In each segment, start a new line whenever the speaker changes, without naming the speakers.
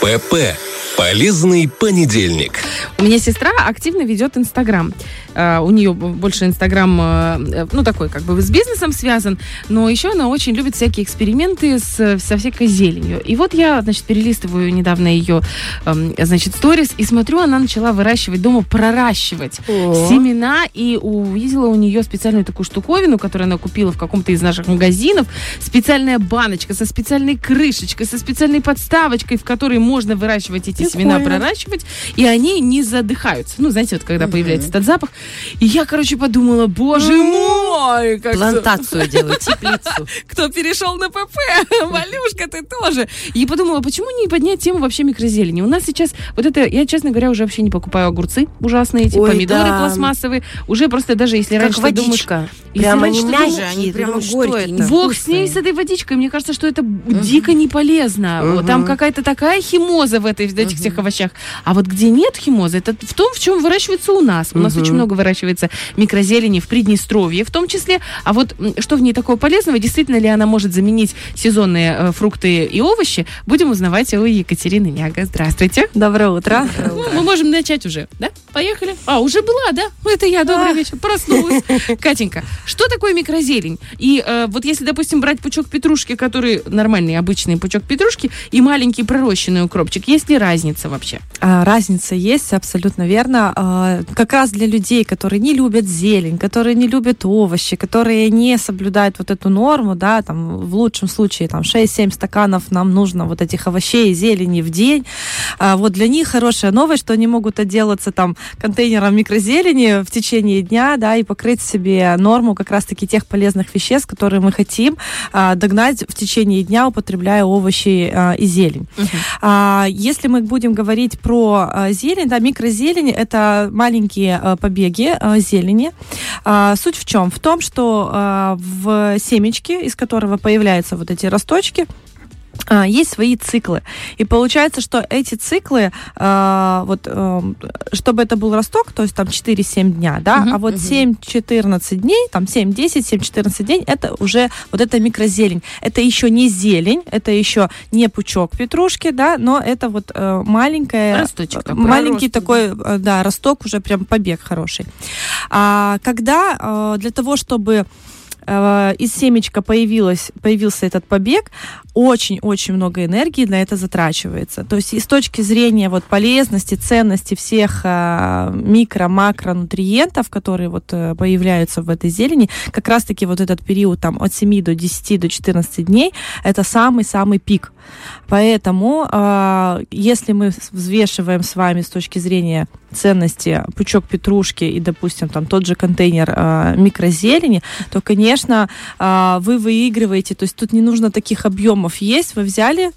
ПП. Полезный понедельник.
У меня сестра активно ведет Инстаграм. Uh, у нее больше Инстаграм, uh, ну, такой, как бы, с бизнесом связан, но еще она очень любит всякие эксперименты с, со всякой зеленью. И вот я, значит, перелистываю недавно ее, uh, значит, сторис, и смотрю, она начала выращивать дома, проращивать О. семена, и увидела у нее специальную такую штуковину, которую она купила в каком-то из наших магазинов, специальная баночка со специальной крышечкой, со специальной подставочкой, в которой можно выращивать эти Прикольно. семена, проращивать, и они не задыхаются. Ну, знаете, вот когда угу. появляется этот запах, и я, короче, подумала, боже мой!
Как Плантацию делаю, теплицу.
Кто перешел на ПП? Валюшка, ты тоже. И подумала, почему не поднять тему вообще микрозелени? У нас сейчас, вот это, я, честно говоря, уже вообще не покупаю огурцы ужасные, эти Ой, помидоры да. пластмассовые. Уже просто даже если как раньше
водичка.
думаешь...
Прямо они мягкие, они прямо
горькие. Бог с ней, с этой водичкой. Мне кажется, что это дико не полезно. Там какая-то такая химоза в, этих всех овощах. А вот где нет химозы, это в том, в чем выращивается у нас. У нас очень много выращивается микрозелени в Приднестровье в том числе. А вот что в ней такого полезного, действительно ли она может заменить сезонные э, фрукты и овощи, будем узнавать у Екатерины Няга. Здравствуйте.
Доброе утро. Доброе
утро. Ну, мы можем начать уже, да? Поехали. А, уже была, да? Ну, это я, добрый а. вечер, проснулась. Катенька, что такое микрозелень? И э, вот если, допустим, брать пучок петрушки, который нормальный, обычный пучок петрушки, и маленький пророщенный укропчик, есть ли разница вообще?
А, разница есть, абсолютно верно. А, как раз для людей, которые не любят зелень, которые не любят овощи, которые не соблюдают вот эту норму, да, там в лучшем случае там 6-7 стаканов нам нужно вот этих овощей и зелени в день. А, вот для них хорошая новость, что они могут отделаться там контейнером микрозелени в течение дня, да, и покрыть себе норму как раз-таки тех полезных веществ, которые мы хотим а, догнать в течение дня, употребляя овощи и зелень. А, если мы будем говорить про зелень, да, микрозелень это маленькие а, побеги а, зелени. А, суть в чем? В том, что а, в семечке, из которого появляются вот эти росточки, есть свои циклы. И получается, что эти циклы, э, вот, э, чтобы это был росток, то есть там 4-7 дня, да, uh-huh, а вот uh-huh. 7-14 дней, там 7-10, 7-14 дней, это уже вот эта микрозелень. Это еще не зелень, это еще не пучок петрушки, да, но это вот э, маленькая...
Росточек
такой. Маленький рост, такой, да. да, росток, уже прям побег хороший. А, когда э, для того, чтобы э, из семечка появилось, появился этот побег, очень-очень много энергии на это затрачивается. То есть и с точки зрения вот полезности, ценности всех э, микро-макронутриентов, которые вот э, появляются в этой зелени, как раз-таки вот этот период там от 7 до 10 до 14 дней, это самый-самый пик. Поэтому, э, если мы взвешиваем с вами с точки зрения ценности пучок петрушки и, допустим, там тот же контейнер э, микрозелени, то, конечно, э, вы выигрываете. То есть тут не нужно таких объемов есть. Вы взяли,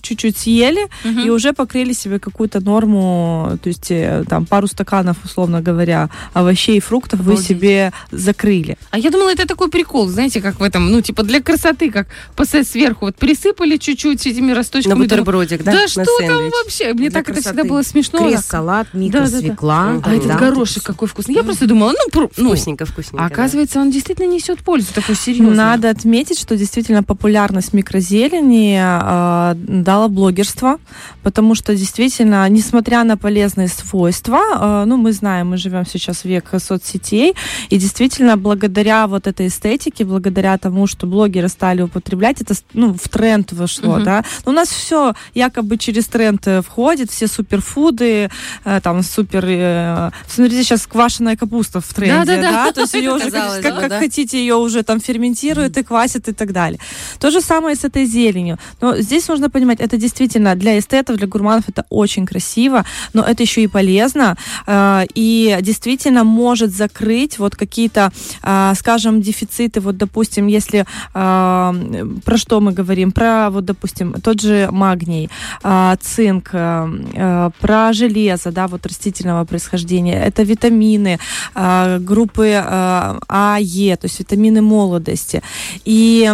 чуть-чуть съели угу. и уже покрыли себе какую-то норму, то есть э, там пару стаканов, условно говоря, овощей и фруктов Обалдеть. вы себе закрыли.
А я думала, это такой прикол, знаете, как в этом, ну, типа для красоты, как пассе сверху, вот присыпали чуть-чуть этими росточками.
На бутербродик, да?
Да что там вообще? Мне для так красоты. это всегда было смешно.
Крест, салат, микросвекла.
Да, да, да. А этот горошек какой вкусный. Я просто думала, ну,
ну вкусненько, вкусненько.
А оказывается, он действительно несет пользу такую серьезную.
Надо отметить, что действительно популярность микрозелени э, дала блогерство, потому что действительно, несмотря на полезные свойства, э, ну, мы знаем, мы живем сейчас в век соцсетей, и действительно, благодаря вот этой эстетике, благодаря тому, что блогеры стали употреблять, это, ну, в тренд вошло, uh-huh. да. Но у нас все якобы через тренд э, входит, все суперфуды, э, там, супер... Смотрите, сейчас квашеная капуста в тренде, да, да, да. то есть ее уже как, как хотите, ее уже там ферментируют и квасят и так далее. То же самое с этой зеленью. Но здесь нужно понимать, это действительно для эстетов, для гурманов это очень красиво, но это еще и полезно э, и действительно может закрыть вот какие-то, э, скажем, дефициты. Вот, допустим, если э, про что мы говорим, про вот, допустим, тот же магний, цинк, про железо, да, вот растительного происхождения, это витамины группы А, Е, то есть витамины молодости. И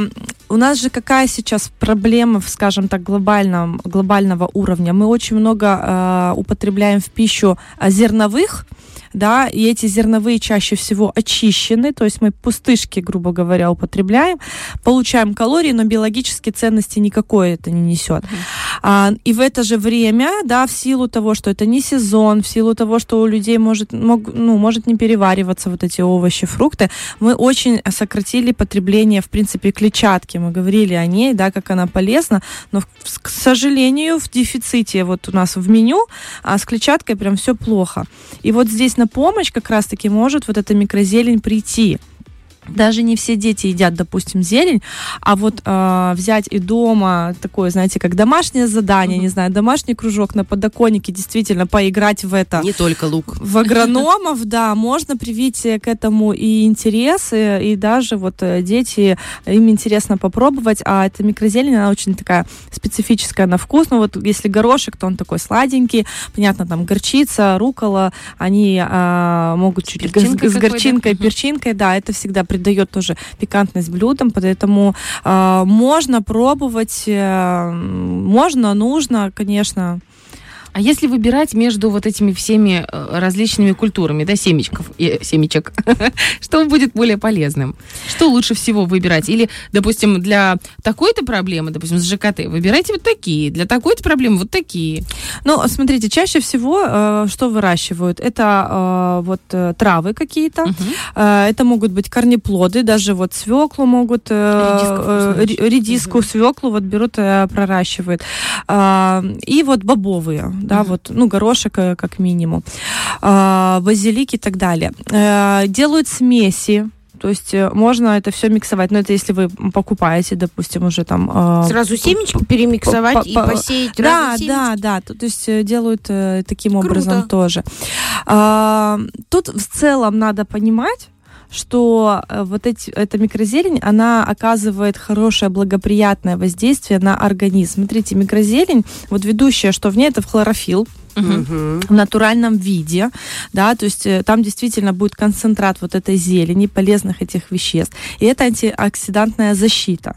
у нас же какая сейчас проблема, скажем так, глобальном, глобального уровня? Мы очень много э, употребляем в пищу зерновых да, и эти зерновые чаще всего очищены, то есть мы пустышки, грубо говоря, употребляем, получаем калории, но биологические ценности никакой это не несет. А, и в это же время, да, в силу того, что это не сезон, в силу того, что у людей может, мог, ну, может не перевариваться вот эти овощи, фрукты, мы очень сократили потребление, в принципе, клетчатки. Мы говорили о ней, да, как она полезна, но, к сожалению, в дефиците вот у нас в меню, а с клетчаткой прям все плохо. И вот здесь на помощь как раз-таки может вот эта микрозелень прийти даже не все дети едят, допустим, зелень, а вот э, взять и дома такое, знаете, как домашнее задание, mm-hmm. не знаю, домашний кружок на подоконнике, действительно поиграть в это.
Не только лук.
В агрономов, да, можно привить к этому и интересы, и даже вот э, дети, им интересно попробовать, а эта микрозелень, она очень такая специфическая на вкус, ну вот если горошек, то он такой сладенький, понятно, там горчица, рукола, они э, могут чуть с, с горчинкой, перчинкой, да, это всегда придает тоже пикантность блюдам, поэтому э, можно пробовать, э, можно, нужно, конечно.
А если выбирать между вот этими всеми э, различными культурами, да, семечков, э, семечек, что будет более полезным? Что лучше всего выбирать? Или, допустим, для такой-то проблемы, допустим, с ЖКТ, выбирайте вот такие, для такой-то проблемы вот такие.
Ну, смотрите, чаще всего э, что выращивают? Это э, вот э, травы какие-то, угу. э, это могут быть корнеплоды, даже вот свеклу могут, э, редиску, редиску угу. свеклу вот берут, э, проращивают. Э, и вот бобовые, да, mm-hmm. вот, ну, горошек э, как минимум, а, базилик и так далее. А, делают смеси, то есть э, можно это все миксовать. Но это если вы покупаете, допустим, уже там...
Э, Сразу семечки перемиксовать и посеять
Да, да, да. То, то есть делают э, таким Круто. образом тоже. А, тут в целом надо понимать, что вот эти, эта микрозелень, она оказывает хорошее благоприятное воздействие на организм. Смотрите, микрозелень, вот ведущая, что в ней, это в хлорофилл, угу. в натуральном виде, да, то есть э, там действительно будет концентрат вот этой зелени, полезных этих веществ, и это антиоксидантная защита,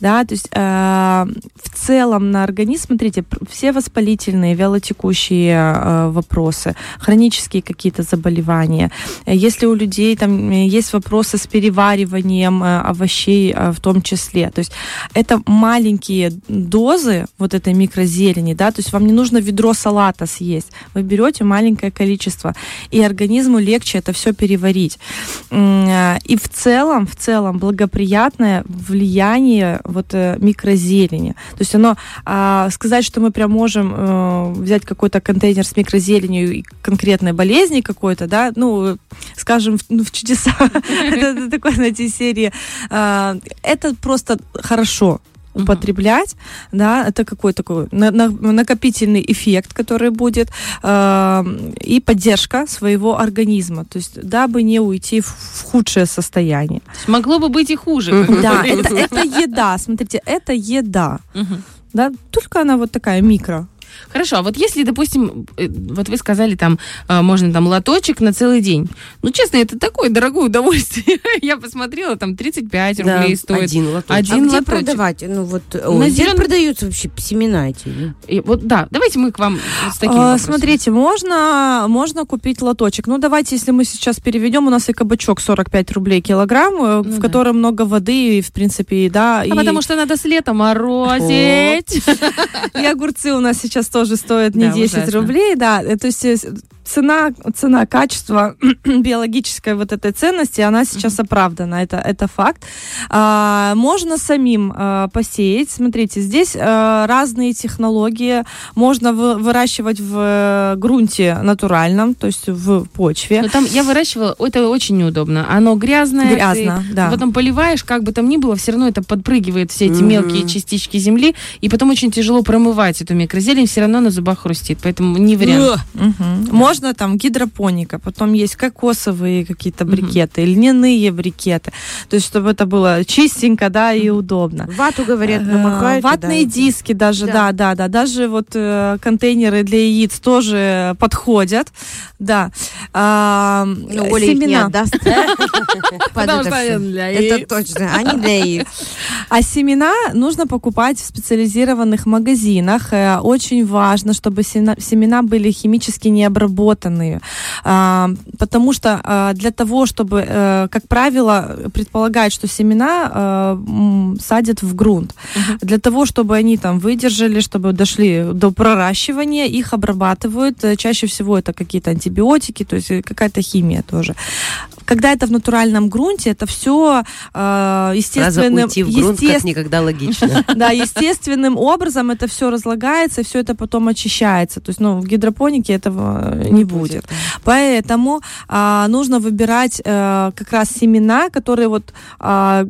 да, то есть э, в целом на организм, смотрите, все воспалительные, вялотекущие э, вопросы, хронические какие-то заболевания, если у людей там есть вопросы с перевариванием э, овощей э, в том числе, то есть это маленькие дозы вот этой микрозелени, да, то есть вам не нужно ведро салата съесть. Вы берете маленькое количество, и организму легче это все переварить. И в целом, в целом благоприятное влияние вот э, микрозелени. То есть оно, а, сказать, что мы прям можем э, взять какой-то контейнер с микрозеленью и конкретной болезни какой-то, да, ну, скажем, ну, в чудеса, это такой, знаете, серии. А, это просто хорошо употреблять, uh-huh. да, это какой такой на, на, накопительный эффект, который будет, э, и поддержка своего организма, то есть дабы не уйти в, в худшее состояние.
Могло бы быть и хуже.
Да, это, это еда, смотрите, это еда, да, только она вот такая микро,
Хорошо, а вот если, допустим, э, вот вы сказали, там, а, можно там лоточек на целый день. Ну, честно, это такое дорогое удовольствие. Я посмотрела, там 35 да, рублей стоит.
Один лоточек. Один а лоточек. где продавать? Ну, вот, на где зелен... продаются вообще семена эти?
И, вот, да, давайте мы к вам с таким
а, Смотрите, можно, можно купить лоточек. Ну, давайте, если мы сейчас переведем, у нас и кабачок 45 рублей килограмм, э, ну, в да. котором много воды, и, в принципе, да.
А и... потому что надо с лета морозить.
И огурцы у нас сейчас тоже стоит не да, 10 ужасно. рублей, да. Э, то есть э, цена, цена качества биологической вот этой ценности, она сейчас оправдана, это, это факт. А, можно самим а, посеять. Смотрите, здесь а, разные технологии. Можно вы, выращивать в э, грунте натуральном, то есть в почве.
Но там я выращивала, это очень неудобно. Оно грязное.
Грязно,
ты
да.
Потом поливаешь, как бы там ни было, все равно это подпрыгивает все эти mm-hmm. мелкие частички земли, и потом очень тяжело промывать эту микрозелень, все равно на зубах хрустит, поэтому не вариант.
Mm-hmm. Можно там гидропоника, потом есть кокосовые какие-то брикеты, mm-hmm. льняные брикеты. То есть, чтобы это было чистенько, да, и удобно.
Вату, говорят, намахают.
Ватные да. диски даже, да. да, да, да. Даже вот э, контейнеры для яиц тоже подходят. Да. А,
ну, Оля семена. их не отдаст. Это точно, они для яиц.
А семена нужно покупать в специализированных магазинах. Э, очень важно, чтобы семена были химически не обработаны обработанные. А, потому что а, для того, чтобы, а, как правило, предполагать, что семена а, садят в грунт. Uh-huh. Для того, чтобы они там выдержали, чтобы дошли до проращивания, их обрабатывают. Чаще всего это какие-то антибиотики, то есть какая-то химия тоже. Когда это в натуральном грунте, это все э, естественным...
уйти в грунт естеств... как никогда логично.
Да, естественным образом это все разлагается, все это потом очищается. То есть, ну, в гидропонике этого не будет. Поэтому а, нужно выбирать а, как раз семена, которые вот а,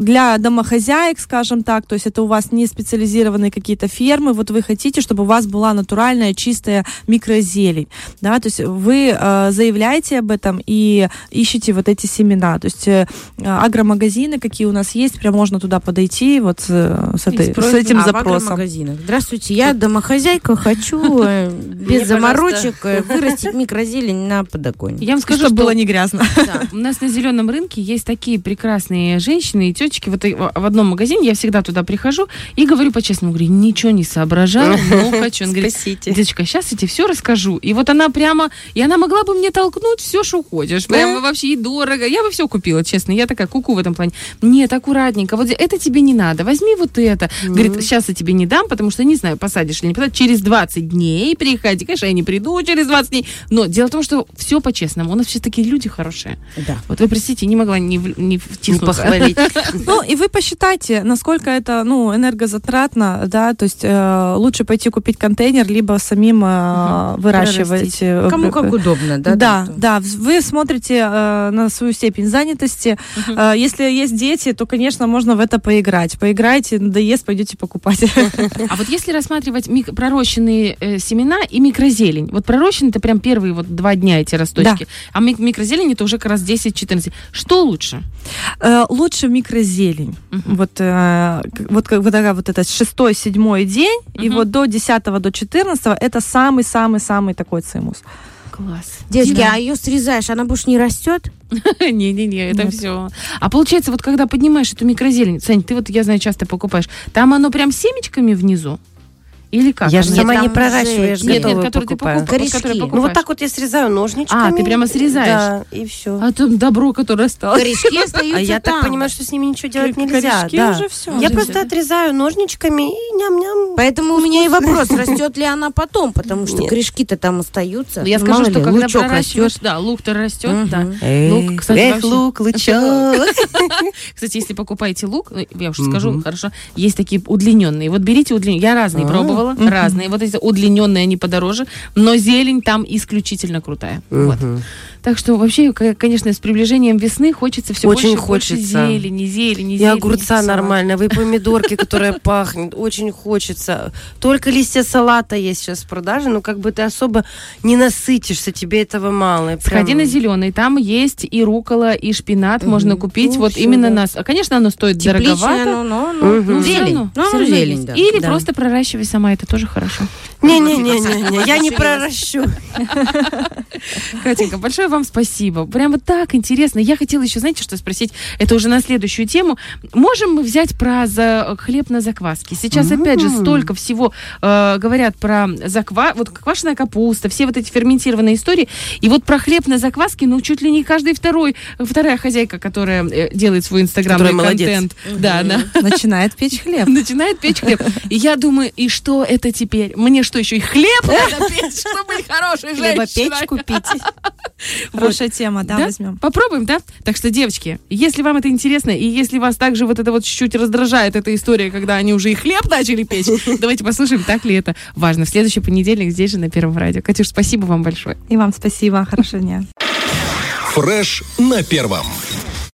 для домохозяек, скажем так, то есть это у вас не специализированные какие-то фермы, вот вы хотите, чтобы у вас была натуральная чистая микрозелень, да, то есть вы а, заявляете об этом и ищете вот эти семена, то есть э, агромагазины, какие у нас есть, прям можно туда подойти вот с, с, этой, с этим а, запросом.
Здравствуйте, я домохозяйка, хочу э, без заморочек э, вырастить микрозелень на подоконнике.
Я вам скажу, что было не грязно. У нас на зеленом рынке есть такие прекрасные женщины и тетечки. Вот в одном магазине я всегда туда прихожу и говорю по-честному, говорю, ничего не соображаю, но хочу. Он говорит, деточка, сейчас я тебе все расскажу. И вот она прямо, и она могла бы мне толкнуть все, что хочешь. Прямо вообще и дорого. Я бы все купила, честно. Я такая куку в этом плане. Нет, аккуратненько. Вот это тебе не надо. Возьми вот это. Говорит, сейчас я тебе не дам, потому что не знаю, посадишь или не посадишь. Через 20 дней приходи. Конечно, я не приду через 20 дней. Но дело в том, что все по-честному. У нас все такие люди хорошие.
Да.
Вот вы, простите, не могла не, не втиснуться.
Не похвалить.
Ну, и вы посчитайте, насколько это, ну, энергозатратно, да, то есть э, лучше пойти купить контейнер, либо самим э, выращивать. Э,
Кому как удобно, да?
Да, да. Вы смотрите э, на свою степень занятости. Э, если есть дети, то, конечно, можно в это поиграть. Поиграйте, надоест, пойдете покупать.
А вот если рассматривать мик- пророщенные э, семена и микрозелень, вот пророщенные это прям первые вот два дня эти росточки, да. а мик- микрозелень это уже как раз 10-14. Что лучше?
Э, лучше микрозелень. Uh-huh. Вот, э, вот, как, вот, вот этот шестой, седьмой день, uh-huh. и вот до 10 до 14 это самый-самый-самый такой цимус.
Класс.
Девочки, да. а ее срезаешь, она больше не растет?
Не-не-не, это все. А получается, вот когда поднимаешь эту микрозелень, Сань, ты вот, я знаю, часто покупаешь, там оно прям семечками внизу? Или как?
Я же сама не проращиваю, я же
нет, нет, который покупаю. ты покупаешь.
Ну вот так вот я срезаю ножничками.
А, ты прямо срезаешь?
Да, и все.
А там добро, которое осталось.
Корешки остаются
А я так понимаю, что с ними ничего делать нельзя.
Корешки уже все.
Я просто отрезаю ножничками и ням-ням. Поэтому у меня и вопрос, растет ли она потом, потому что корешки-то там остаются.
Я скажу, что когда проращиваешь, да, лук-то растет, да.
Лук, кстати, лук, лучок.
Кстати, если покупаете лук, я уже скажу, хорошо, есть такие удлиненные. Вот берите удлиненные. Я разные пробовала, разные. Вот эти удлиненные, они подороже, но зелень там исключительно крутая. Угу. Вот. Так что вообще, конечно, с приближением весны хочется все
очень
больше,
хочется.
больше зелени, зелени,
И огурца нормально, вы помидорки, которые пахнут, очень хочется. Только листья салата есть сейчас в продаже, но как бы ты особо не насытишься, тебе этого мало.
Сходи на зеленый, там есть и рукола, и шпинат можно купить, вот именно нас. Конечно, оно стоит дороговато.
Ну, зелень.
Ну, зелень, Или просто проращивай сама, это тоже хорошо.
Не-не-не, я не проращу.
Катенька, большое вам спасибо. Прямо так интересно. Я хотела еще, знаете, что спросить? Это уже на следующую тему. Можем мы взять про за... хлеб на закваске? Сейчас, mm-hmm. опять же, столько всего э, говорят про заква... вот квашеная капуста, все вот эти ферментированные истории. И вот про хлеб на закваске, ну, чуть ли не каждый второй, вторая хозяйка, которая э, делает свой инстаграмный контент. Да, да.
Начинает печь хлеб.
Начинает печь хлеб. И я думаю, и что это теперь? Мне что, еще и хлеб надо печь, чтобы быть хорошей женщиной?
печь купить.
Хорошая тема, да, да, возьмем.
Попробуем, да? Так что, девочки, если вам это интересно, и если вас также вот это вот чуть-чуть раздражает эта история, когда они уже и хлеб начали печь, давайте послушаем, так ли это важно. В следующий понедельник здесь же на Первом радио. Катюш, спасибо вам большое.
И вам спасибо. Хорошего дня.
Фреш на Первом.